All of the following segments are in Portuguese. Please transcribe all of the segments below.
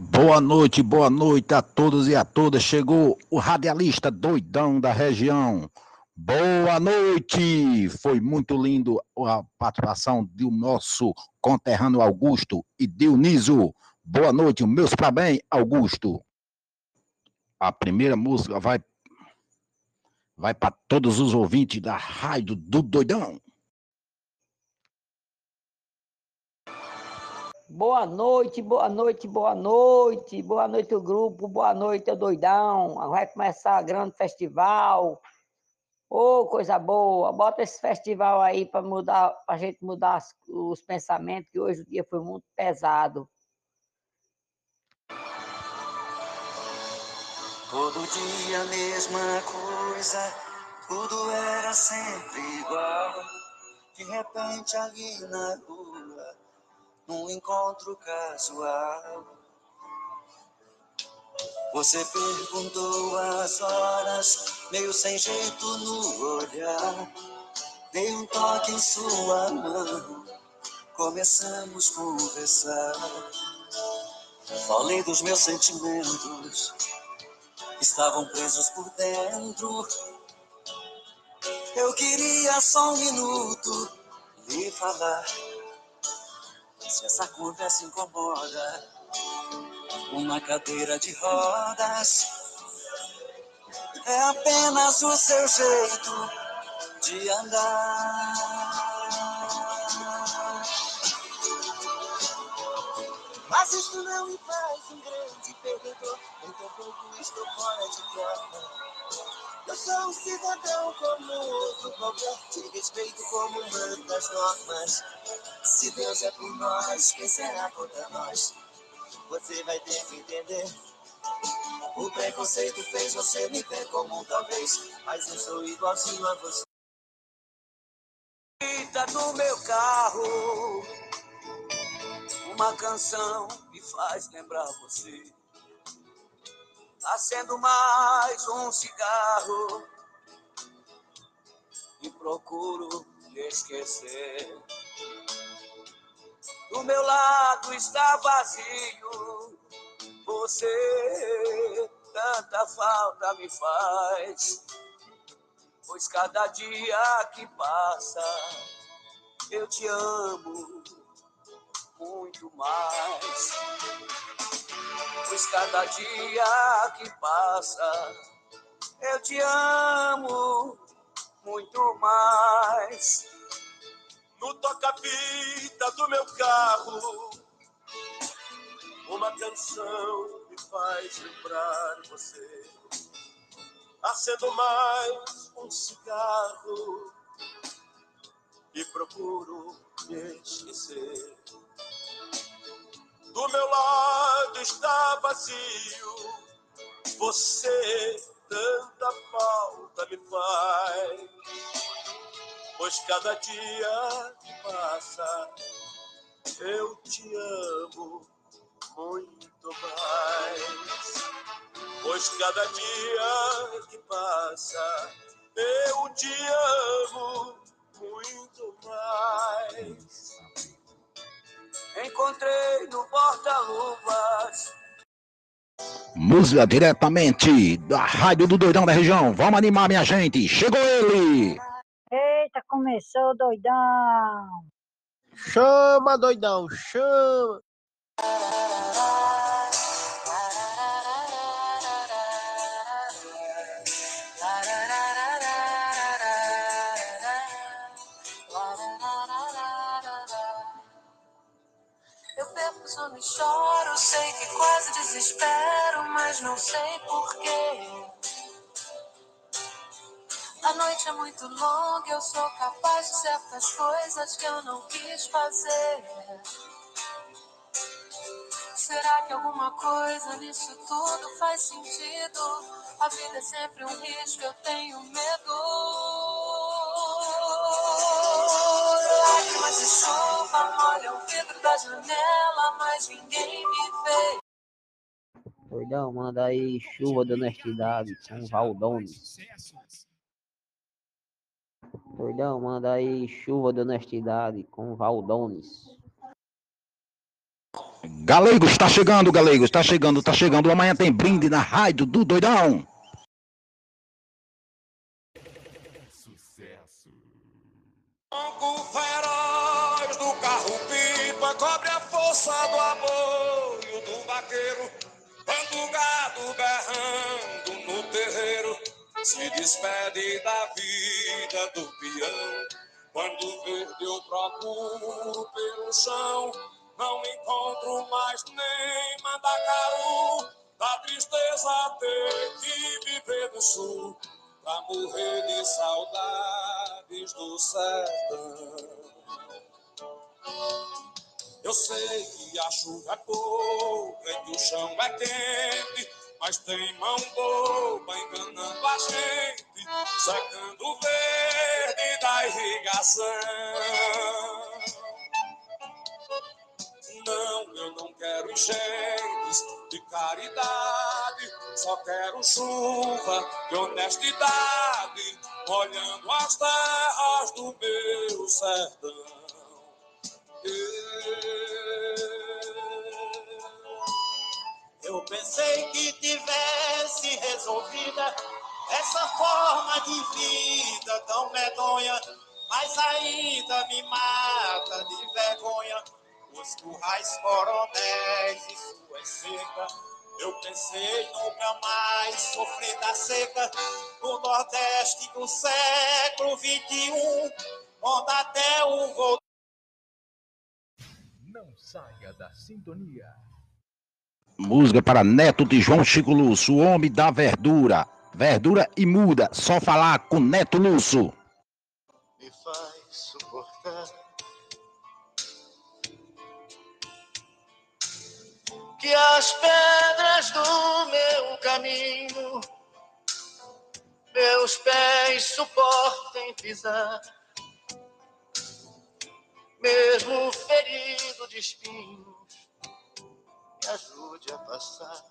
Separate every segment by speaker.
Speaker 1: Boa noite, boa noite a todos e a todas. Chegou o radialista doidão da região. Boa noite! Foi muito lindo a participação do nosso conterrâneo Augusto e Dionísio. Boa noite, meus parabéns, Augusto. A primeira música vai vai para todos os ouvintes da Rádio do Doidão.
Speaker 2: Boa noite, boa noite, boa noite, boa noite o grupo, boa noite o doidão. Vai começar o grande festival. Ô, oh, coisa boa. Bota esse festival aí para mudar, para a gente mudar os pensamentos, que hoje o dia foi muito pesado.
Speaker 3: Todo dia a mesma coisa, tudo era sempre igual. De repente ali na rua, num encontro casual. Você perguntou as horas, meio sem jeito no olhar. Dei um toque em sua mão, começamos a conversar. Falei dos meus sentimentos estavam presos por dentro. Eu queria só um minuto lhe falar. Se essa conversa incomoda, uma cadeira de rodas é apenas o seu jeito de andar. Mas isto não me faz um grande perdedor, nem tampouco estou fora de prova. Eu sou um cidadão como outro qualquer, te respeito como manda as normas. Se Deus é por nós, quem será contra nós? Você vai ter que entender. O preconceito fez você me ver como talvez, mas eu sou igualzinho a você. No meu carro uma canção me faz lembrar você. Acendo mais um cigarro e procuro esquecer. Do meu lado está vazio, você tanta falta me faz, pois cada dia que passa eu te amo muito mais. Pois cada dia que passa, eu te amo muito mais. No toca-fita do meu carro, uma canção me faz lembrar você. Acendo mais um cigarro e procuro me esquecer. Do meu lado está vazio, você tanta falta me faz. Pois cada dia que passa, eu te amo muito mais. Pois cada dia que passa, eu te amo muito mais. Encontrei no porta-luvas.
Speaker 1: Música diretamente da Rádio do Doidão da região. Vamos animar, minha gente. Chegou ele!
Speaker 4: Eita, começou, doidão!
Speaker 5: Chama, doidão, chama!
Speaker 6: Quase desespero, mas não sei porquê. A noite é muito longa, eu sou capaz de certas coisas que eu não quis fazer. Será que alguma coisa nisso tudo faz sentido? A vida é sempre um risco, eu tenho medo. Lágrimas de chuva molham o vidro da janela, mas ninguém me vê.
Speaker 2: Doidão, manda aí chuva da honestidade com Valdones. Doidão, manda aí chuva da honestidade com Valdones.
Speaker 1: Galegos, está chegando, Galegos, está chegando, está chegando. Amanhã tem brinde na rádio do Doidão.
Speaker 7: Longo feroz do carro pipa cobre a força do apoio do vaqueiro. Quando o gado berrando no terreiro se despede da vida do peão. Quando verde eu procuro pelo chão, não encontro mais nem mandacaru. Da tristeza ter que viver no sul, pra morrer de saudades do sertão. Eu sei que a chuva é pouca e que o chão é quente, mas tem mão boba enganando a gente, secando o verde da irrigação. Não, eu não quero enchentes de caridade, só quero chuva de honestidade, molhando as terras do meu sertão.
Speaker 8: Pensei que tivesse resolvida essa forma de vida tão medonha, mas ainda me mata de vergonha os currais coronéis e suas secas. Eu pensei nunca mais sofrer da seca no Nordeste do século XXI, onde até o voo
Speaker 9: Não saia da sintonia.
Speaker 1: Música para Neto de João Chico Lúcio, o homem da verdura. Verdura e muda, só falar com Neto Lúcio.
Speaker 8: me faz suportar. Que as pedras do meu caminho, meus pés suportem pisar, mesmo ferido de espinhos, ajude a passar.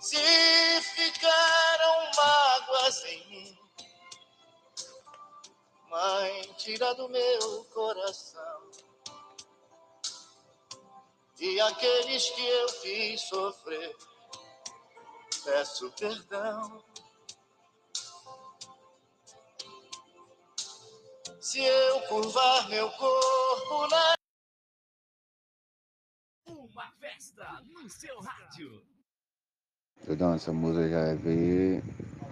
Speaker 8: Se ficaram mágoas em mim, mãe, tira do meu coração. E aqueles que eu fiz sofrer, peço perdão. Se eu curvar meu corpo na
Speaker 9: Uma festa no seu rádio.
Speaker 10: Doidão, essa música já é ver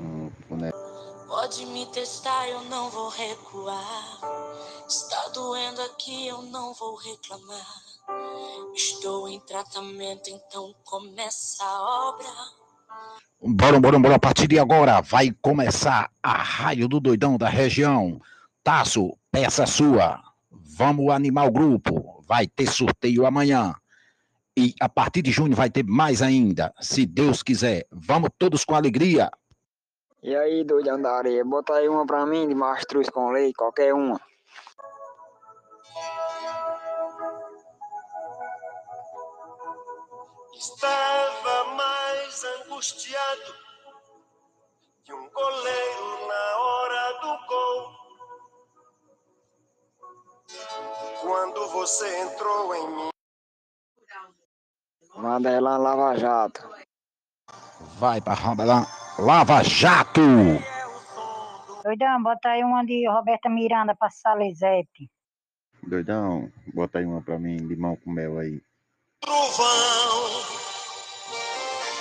Speaker 10: um boneco.
Speaker 11: Pode me testar, eu não vou recuar. Está doendo aqui, eu não vou reclamar. Estou em tratamento, então começa a obra.
Speaker 1: Bora, bora, bora. A partir de agora vai começar a raio do doidão da região. Taço, peça sua. Vamos animar o grupo. Vai ter sorteio amanhã. E a partir de junho vai ter mais ainda, se Deus quiser. Vamos todos com alegria.
Speaker 12: E aí, doidão da areia, bota aí uma pra mim de mastruz com leite, qualquer uma.
Speaker 8: Estava mais angustiado que um goleiro na hora do gol. Quando você entrou em mim.
Speaker 12: Manda ela Lava Jato.
Speaker 1: Vai pra lá. Lava Jato.
Speaker 4: Doidão, bota aí uma de Roberta Miranda pra Salesete.
Speaker 10: Doidão, bota aí uma pra mim, limão com mel aí.
Speaker 8: trovão.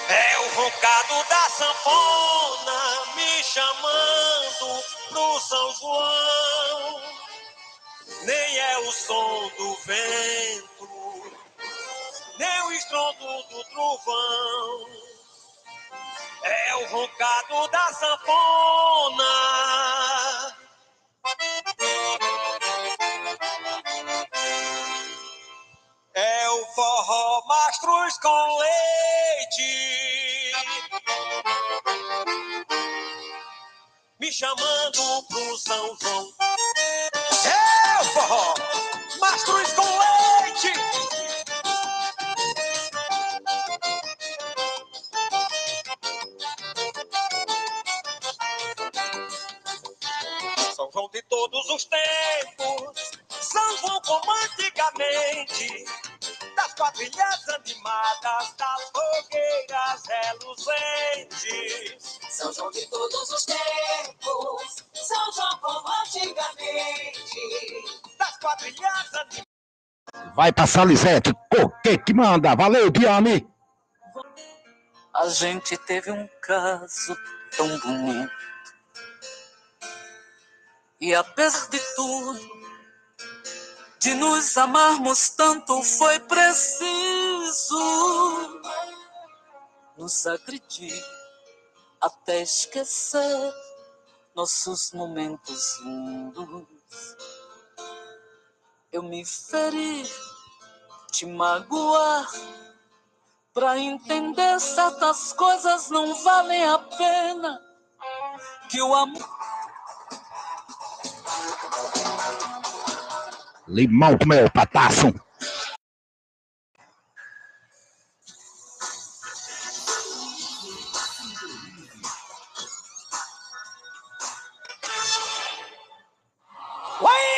Speaker 8: É o roncado da sanfona me chamando pro São João. Nem é o som do vento, nem o estrondo do trovão. É o roncado da sanfona. É o forró mastruz com leite. Me chamando pro São João. É o forró mastruz com leite. Todos os tempos.
Speaker 7: São João como antigamente, das quadrilhas animadas, das fogueiras reluzentes.
Speaker 6: São João de todos os tempos, São João como antigamente.
Speaker 7: Das quadrilhas animadas.
Speaker 1: Vai pra Salizete, o que que manda? Valeu, Diane!
Speaker 13: A gente teve um caso tão bonito. E apesar de tudo, de nos amarmos tanto, foi preciso nos agredir até esquecer nossos momentos lindos. Eu me feri, te magoar. Pra entender certas coisas não valem a pena. Que o amor.
Speaker 1: Limão com mel, pataço.
Speaker 7: Uai!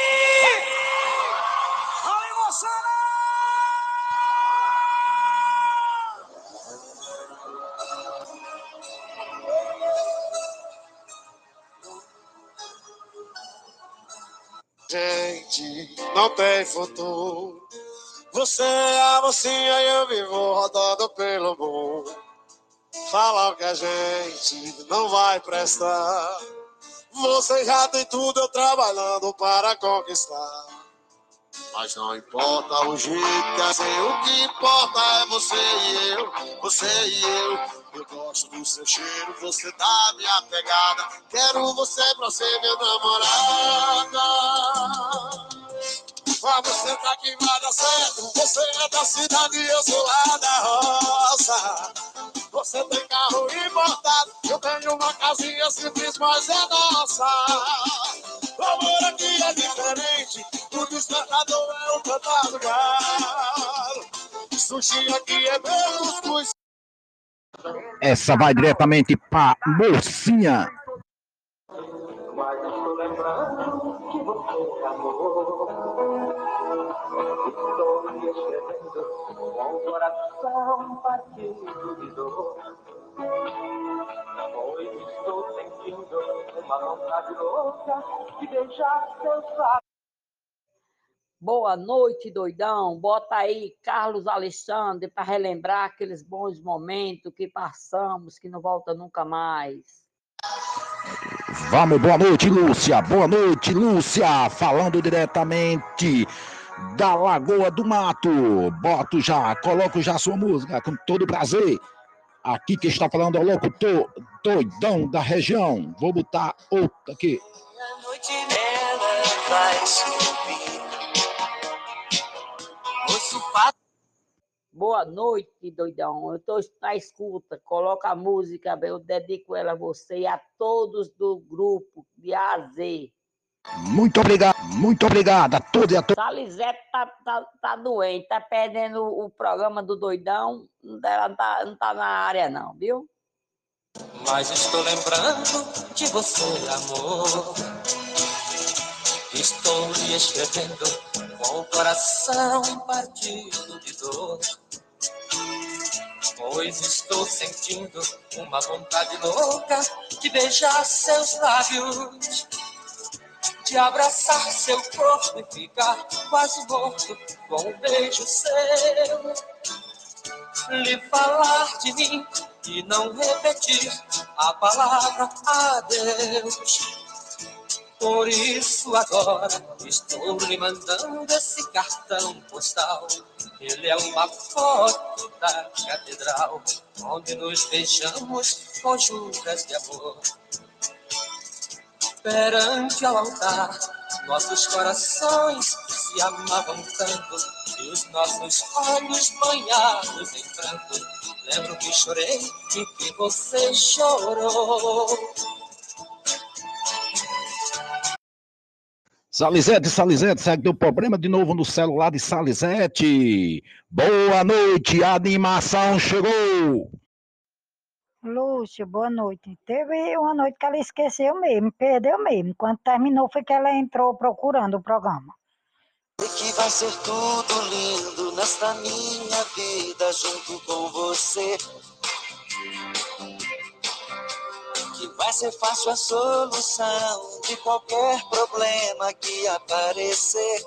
Speaker 5: Tem futuro. Você é a mocinha e eu vivo rodando pelo mundo. Falam que a gente não vai prestar. Você já tem tudo, eu trabalhando para conquistar. Mas não importa o jeito que ser, o que importa é você e eu, você e eu. Eu gosto do seu cheiro, você dá minha pegada. Quero você pra ser minha namorada. Vamos sentar que vai dar certo. Você é da cidade e eu sou lá da roça. Você tem carro importado, eu tenho uma casinha simples, mas é nossa. O amor aqui é diferente, o despertador é o cantar do galo. Sushi aqui é meu cuscuz.
Speaker 1: Essa vai diretamente pra mocinha.
Speaker 14: Mas estou lembrando coração partido de dor. Estou sentindo uma vontade louca de beijar seus lábios.
Speaker 2: Boa noite, doidão. Bota aí Carlos Alexandre para relembrar aqueles bons momentos que passamos, que não volta nunca mais.
Speaker 1: Vamos, boa noite, Lúcia. Boa noite, Lúcia. Falando diretamente da Lagoa do Mato. Boto já, coloco já sua música com todo prazer. Aqui que está falando é o locutor doidão da região. Vou botar outra aqui.
Speaker 13: A noite nela vai subir. Ouço pato.
Speaker 2: Boa noite, doidão. Eu estou na escuta. Coloca a música, eu dedico ela a você e a todos do grupo de A a Z.
Speaker 1: Muito obrigado, muito obrigado a todos e a todas.
Speaker 2: Salizete tá, tá, tá doente, tá perdendo o programa do doidão. Ela não tá, não tá na área, não, viu?
Speaker 13: Mas estou lembrando de você, amor. Estou lhe escrevendo com o coração partido de dor. Pois estou sentindo uma vontade louca de beijar seus lábios, de abraçar seu corpo e ficar quase morto com um beijo seu. Lhe falar de mim e não repetir a palavra adeus. Por isso agora estou lhe mandando esse cartão postal. Ele é uma foto da catedral, onde nos beijamos com juras de amor. Perante ao altar, nossos corações se amavam tanto, e os nossos olhos banhados em pranto. Lembro que chorei e que você chorou.
Speaker 1: Salizete, Salizete, segue deu problema de novo no celular de Salizete. Boa noite, a animação chegou.
Speaker 4: Lúcia, boa noite. Teve uma noite que ela esqueceu mesmo, perdeu mesmo. Quando terminou foi que ela entrou procurando o programa.
Speaker 3: E que vai ser tudo lindo nesta minha vida junto com você. Que vai ser fácil a solução de qualquer problema que aparecer.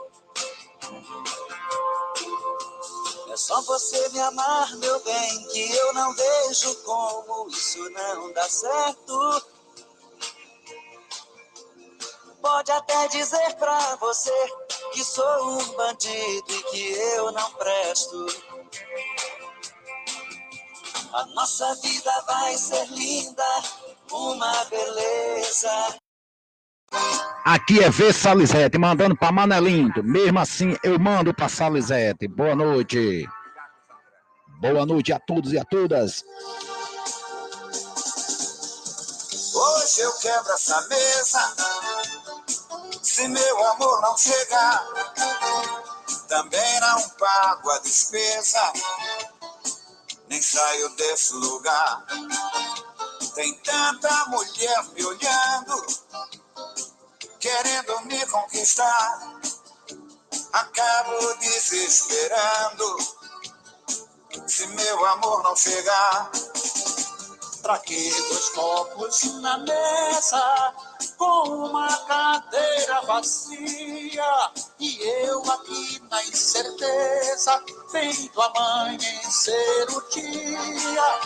Speaker 3: Só você me amar, meu bem, que eu não vejo como isso não dá certo. Pode até dizer pra você que sou um bandido e que eu não presto. A nossa vida vai ser linda, uma beleza.
Speaker 1: Aqui é V Salizete, mandando para Manelindo. Mesmo assim, eu mando para Salizete. Boa noite. Boa noite a todos e a todas.
Speaker 3: Hoje eu quebro essa mesa. Se meu amor não chegar, também não pago a despesa. Nem saio desse lugar. Tem tanta mulher me olhando, querendo me conquistar. Acabo desesperando. Se meu amor não chegar,
Speaker 8: Pra que dois copos na mesa com uma cadeira vazia e eu aqui na incerteza vendo amanhecer o dia?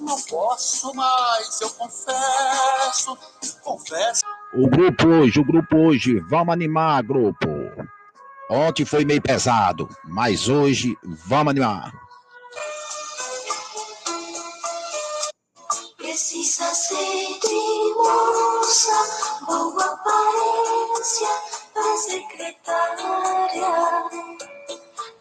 Speaker 8: Não posso mais, eu confesso, confesso.
Speaker 1: O grupo hoje, o grupo hoje, vamos animar, grupo. Ontem foi meio pesado, mas hoje vamos animar.
Speaker 6: Precisa ser moça, boa aparência para secretária.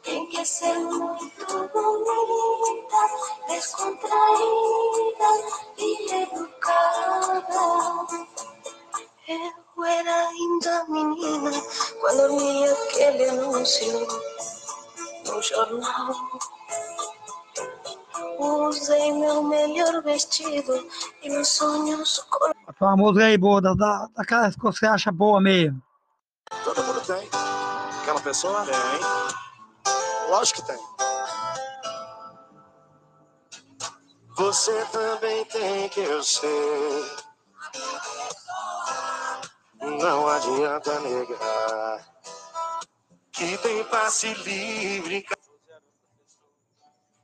Speaker 6: Tem que ser muito bonita, descontraída e educada. Eu era ainda menina quando vi aquele anúncio no jornal. Usei meu melhor vestido e meus sonhos
Speaker 15: A tua música aí, boa, da, da, daquelas que você acha boa mesmo.
Speaker 5: Todo mundo tem. Aquela pessoa? Tem. Lógico que tem. Você também tem que eu sei. Não adianta negar que tem passe livre.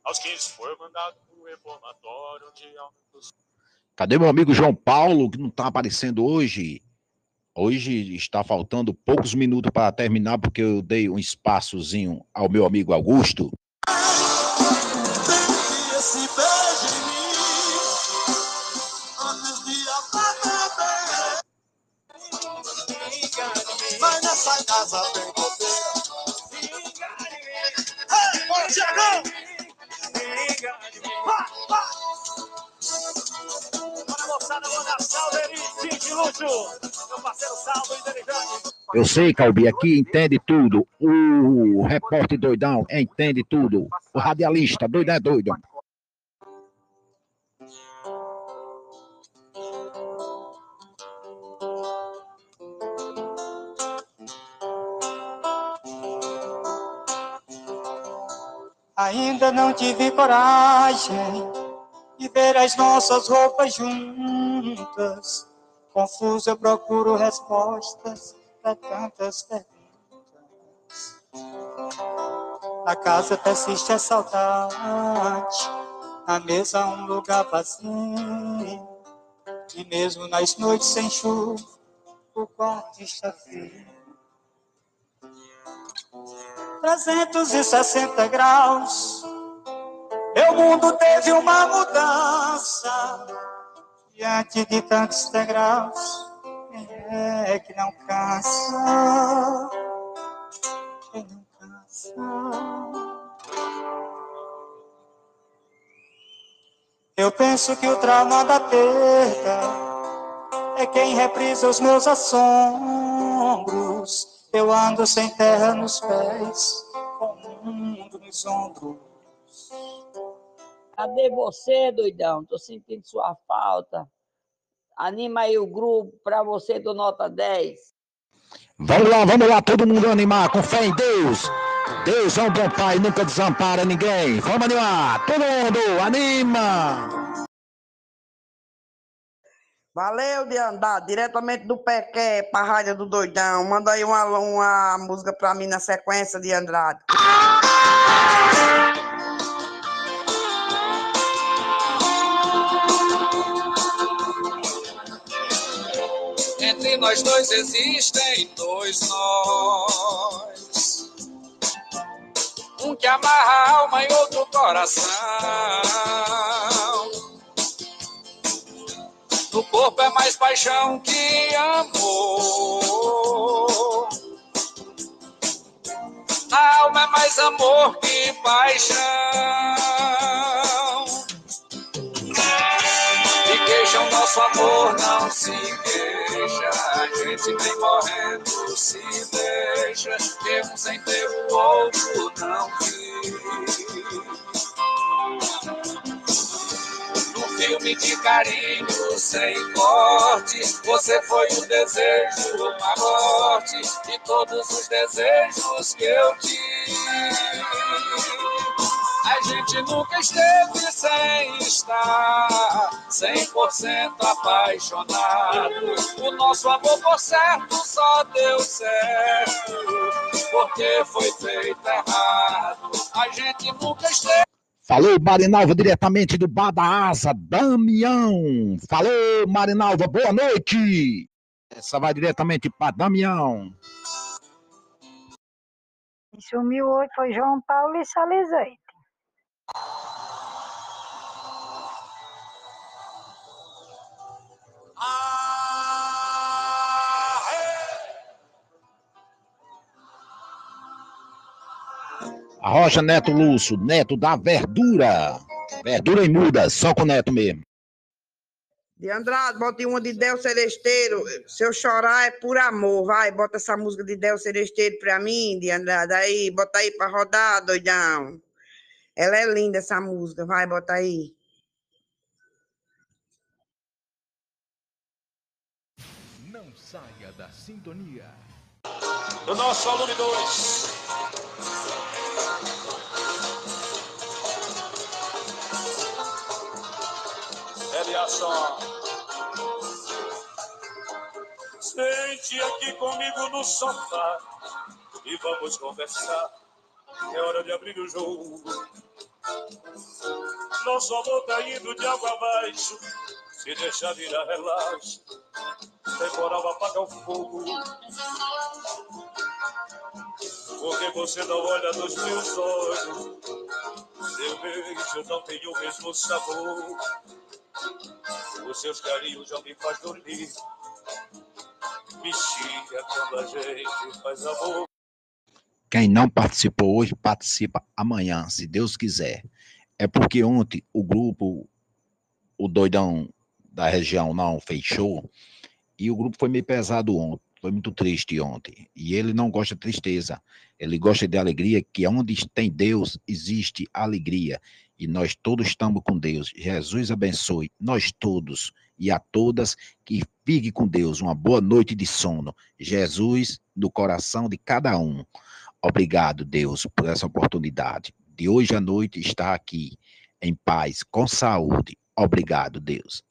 Speaker 5: Aos 15 foi mandado pro reformatório aumentou
Speaker 1: Cadê meu amigo João Paulo, que não está aparecendo hoje? Hoje está faltando poucos minutos para terminar, porque eu dei um espaçozinho ao meu amigo Augusto.
Speaker 3: Tiagão! Vá, vá!
Speaker 8: Bora, moçada, dar salve aí, Tite Lúcio, meu parceiro Salvo Inteligente.
Speaker 1: Eu sei, Calbi, aqui entende tudo. O repórter doidão entende tudo. O radialista doidão é doido.
Speaker 16: Ainda não tive coragem de ver as nossas roupas juntas. Confuso eu procuro respostas para tantas perguntas. Na casa persiste a saudade, na mesa um lugar vazio. E mesmo nas noites sem chuva, o quarto está frio. 360 graus. Meu mundo teve uma mudança. Diante de tantos degraus, quem é que não cansa? Quem não cansa? Eu penso que o trauma da perda é quem reprisa os meus assombros. Eu ando sem terra nos pés, com o mundo nos ombros.
Speaker 2: Cadê você, doidão? Tô sentindo sua falta. Anima aí o grupo para você do Nota 10.
Speaker 1: Vamos lá, vamos lá, todo mundo animar, com fé em Deus. Deus é um bom pai, nunca desampara ninguém. Vamos animar, todo mundo, anima.
Speaker 17: Valeu, de andar diretamente do Pequé Rádio do Doidão. Manda aí uma, uma música pra mim na sequência de Andrade.
Speaker 18: Entre nós dois existem dois nós. Um que amarra a alma e outro coração. No corpo é mais paixão que amor. A alma é mais amor que paixão. E queixa o nosso amor, não se queixa. A gente vem morrendo, se deixa. Um sem ter o outro não quis. Filme de carinho sem corte, você foi o desejo, uma morte. De todos os desejos que eu tive. A gente nunca esteve sem estar 100% apaixonado. O nosso amor por certo só deu certo porque foi feito errado. A gente nunca esteve.
Speaker 1: Falou, Marinalva, diretamente do Bar da Asa, Damião. Falou, Marinalva, boa noite. Essa vai diretamente para Damião.
Speaker 4: Sumiu hoje foi João Paulo e Salezeite.
Speaker 1: A Rocha Neto Lúcio, Neto da Verdura. Verdura e muda, só com o Neto mesmo.
Speaker 17: De Andrade, bota uma de Del Celesteiro. Se eu chorar é por amor. Vai, bota essa música de Del Celesteiro pra mim, de Andrade. Aí, bota aí pra rodar, doidão. Ela é linda, essa música. Vai, bota aí.
Speaker 19: Não saia da sintonia.
Speaker 7: Do nosso aluno 2. Eliasson. Sente aqui comigo no sofá e vamos conversar. É hora de abrir o jogo. Nosso amor tá indo de água abaixo. Se deixar virar relaxo, temporal apaga o fogo. Porque você não olha nos meus olhos. Seu beijo não tem o mesmo sabor. Os seus carinhos já me faz dormir. Quando a gente faz amor.
Speaker 1: Quem não participou hoje, participa amanhã, se Deus quiser. É porque ontem o grupo, o doidão da região não fechou, e o grupo foi meio pesado ontem, foi muito triste ontem. E ele não gosta de tristeza, ele gosta de alegria, que onde tem Deus, existe alegria. E nós todos estamos com Deus. Jesus abençoe nós todos e a todas que fique com Deus. Uma boa noite de sono. Jesus no coração de cada um. Obrigado, Deus, por essa oportunidade de hoje à noite estar aqui em paz, com saúde. Obrigado, Deus.